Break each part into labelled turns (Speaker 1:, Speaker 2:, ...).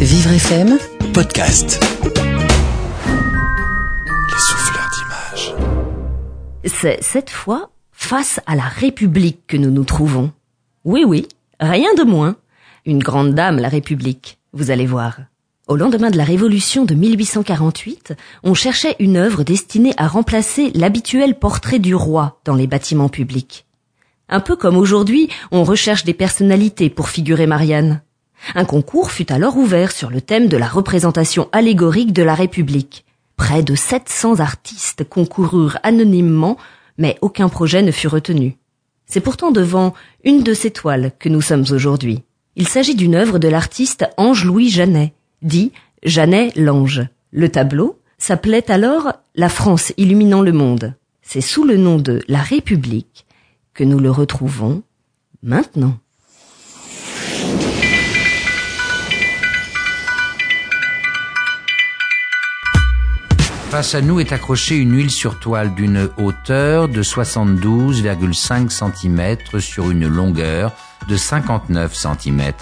Speaker 1: Vivre FM,
Speaker 2: podcast. Les souffleurs d'images.
Speaker 3: C'est cette fois face à la République que nous nous trouvons. Oui, oui, rien de moins. Une grande dame, la République, vous allez voir. Au lendemain de la Révolution de 1848, on cherchait une œuvre destinée à remplacer l'habituel portrait du roi dans les bâtiments publics. Un peu comme aujourd'hui, on recherche des personnalités pour figurer Marianne. Un concours fut alors ouvert sur le thème de la représentation allégorique de la République. Près de 700 artistes concoururent anonymement, mais aucun projet ne fut retenu. C'est pourtant devant une de ces toiles que nous sommes aujourd'hui. Il s'agit d'une œuvre de l'artiste Ange-Louis Janet, dit Janet l'Ange. Le tableau s'appelait alors La France illuminant le monde. C'est sous le nom de La République que nous le retrouvons maintenant.
Speaker 4: Face à nous est accrochée une huile sur toile d'une hauteur de 72,5 cm sur une longueur de 59 cm.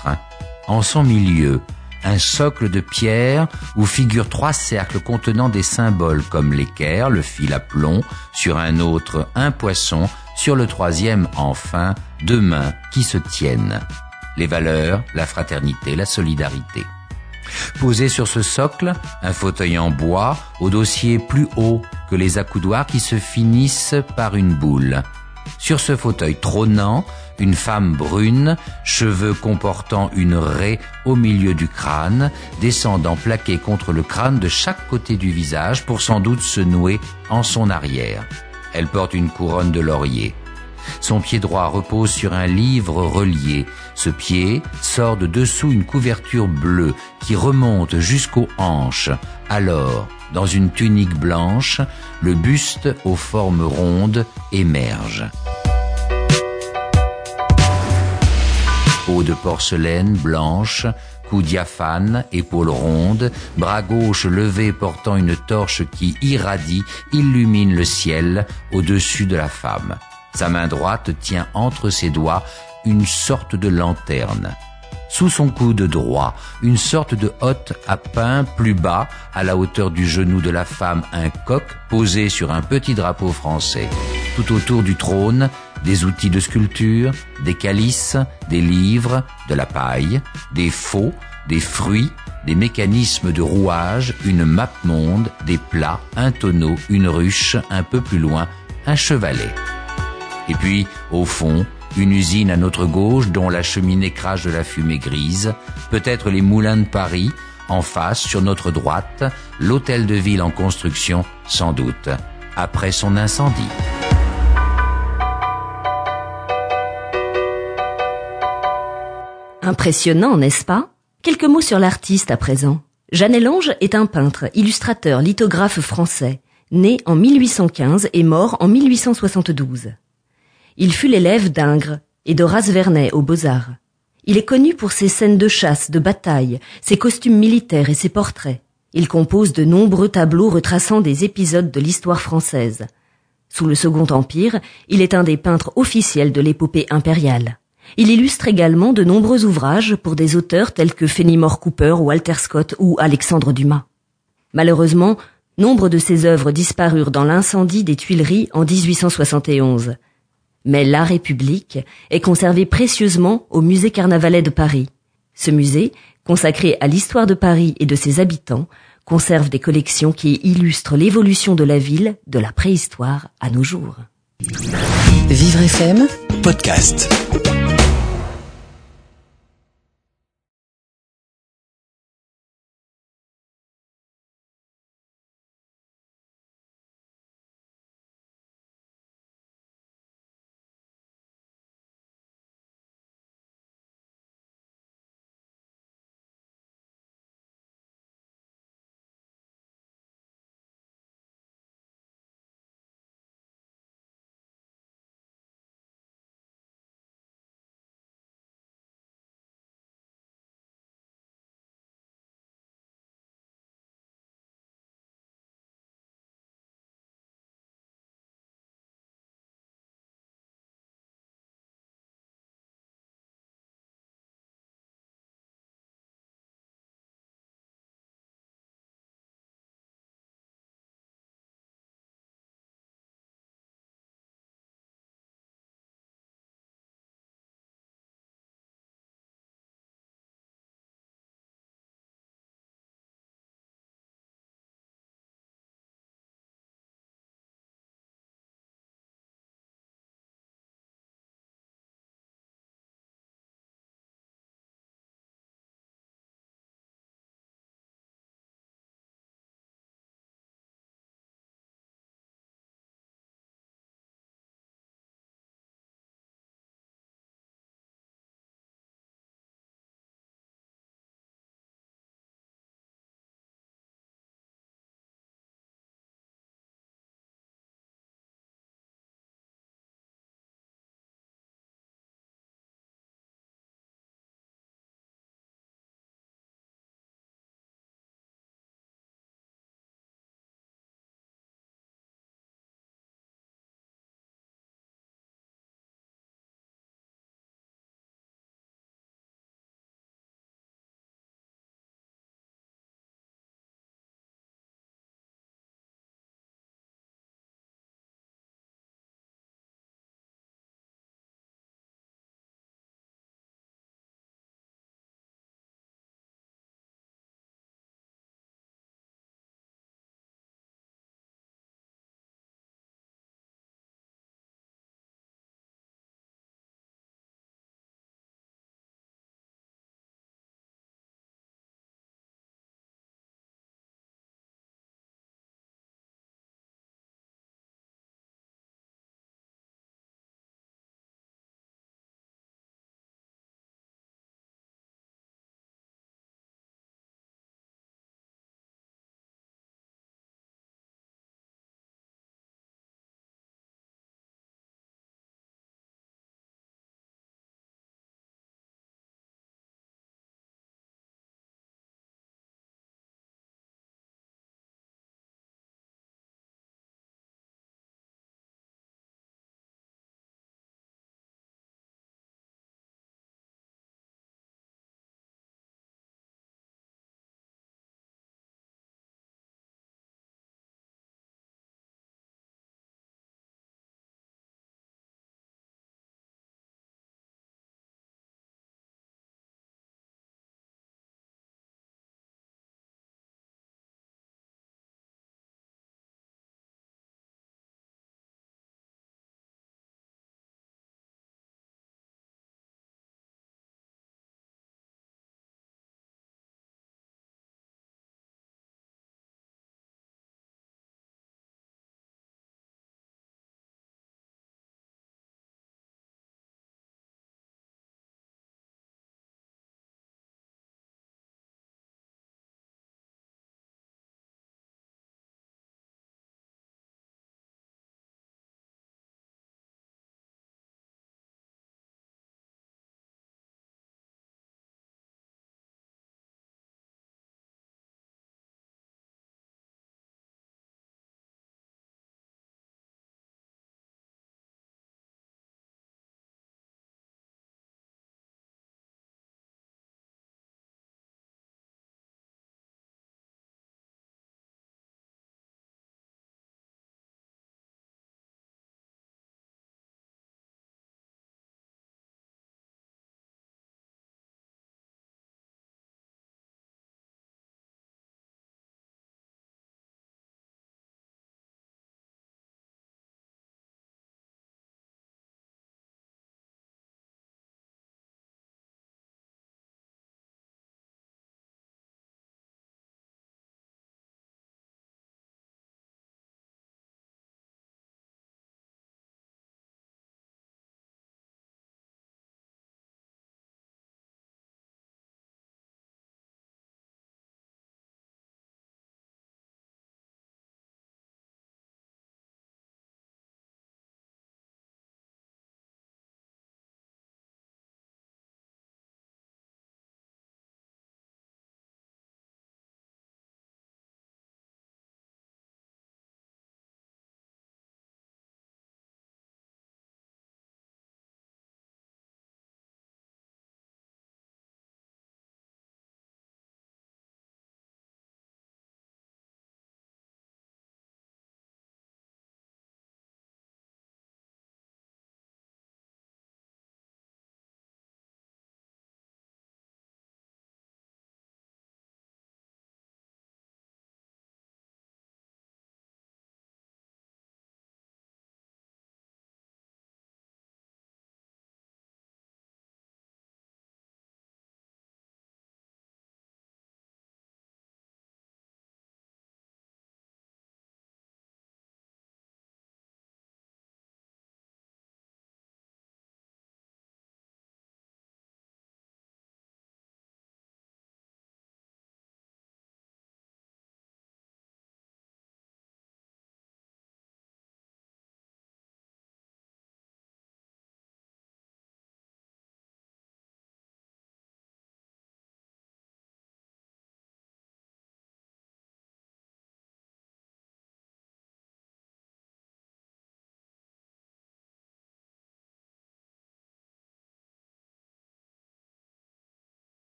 Speaker 4: En son milieu, un socle de pierre où figurent trois cercles contenant des symboles comme l'équerre, le fil à plomb, sur un autre un poisson, sur le troisième enfin deux mains qui se tiennent. Les valeurs, la fraternité, la solidarité. Posé sur ce socle, un fauteuil en bois au dossier plus haut que les accoudoirs qui se finissent par une boule. Sur ce fauteuil trônant, une femme brune, cheveux comportant une raie au milieu du crâne, descendant plaquée contre le crâne de chaque côté du visage pour sans doute se nouer en son arrière. Elle porte une couronne de laurier. Son pied droit repose sur un livre relié. Ce pied sort de dessous une couverture bleue qui remonte jusqu'aux hanches. Alors, dans une tunique blanche, le buste aux formes rondes émerge. Peau de porcelaine blanche, cou diaphane, épaules rondes, bras gauche levé portant une torche qui irradie, illumine le ciel au-dessus de la femme. Sa main droite tient entre ses doigts une sorte de lanterne. Sous son coude droit, une sorte de hotte à pain plus bas, à la hauteur du genou de la femme, un coq posé sur un petit drapeau français. Tout autour du trône, des outils de sculpture, des calices, des livres, de la paille, des faux, des fruits, des mécanismes de rouage, une map monde, des plats, un tonneau, une ruche, un peu plus loin, un chevalet. Et puis, au fond, une usine à notre gauche dont la cheminée crache de la fumée grise, peut-être les moulins de Paris, en face, sur notre droite, l'hôtel de ville en construction, sans doute, après son incendie.
Speaker 3: Impressionnant, n'est-ce pas? Quelques mots sur l'artiste à présent. Jeannet Lange est un peintre, illustrateur, lithographe français, né en 1815 et mort en 1872. Il fut l'élève d'Ingres et d'Horace Vernet aux Beaux-Arts. Il est connu pour ses scènes de chasse, de bataille, ses costumes militaires et ses portraits. Il compose de nombreux tableaux retraçant des épisodes de l'histoire française. Sous le Second Empire, il est un des peintres officiels de l'épopée impériale. Il illustre également de nombreux ouvrages pour des auteurs tels que Fenimore Cooper, Walter Scott ou Alexandre Dumas. Malheureusement, nombre de ses œuvres disparurent dans l'incendie des Tuileries en 1871. Mais La République est conservée précieusement au musée Carnavalet de Paris. Ce musée, consacré à l'histoire de Paris et de ses habitants, conserve des collections qui illustrent l'évolution de la ville de la préhistoire à nos jours.
Speaker 1: Vivre FM,
Speaker 2: Podcast.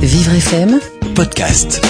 Speaker 3: Vivre FM
Speaker 2: Podcast.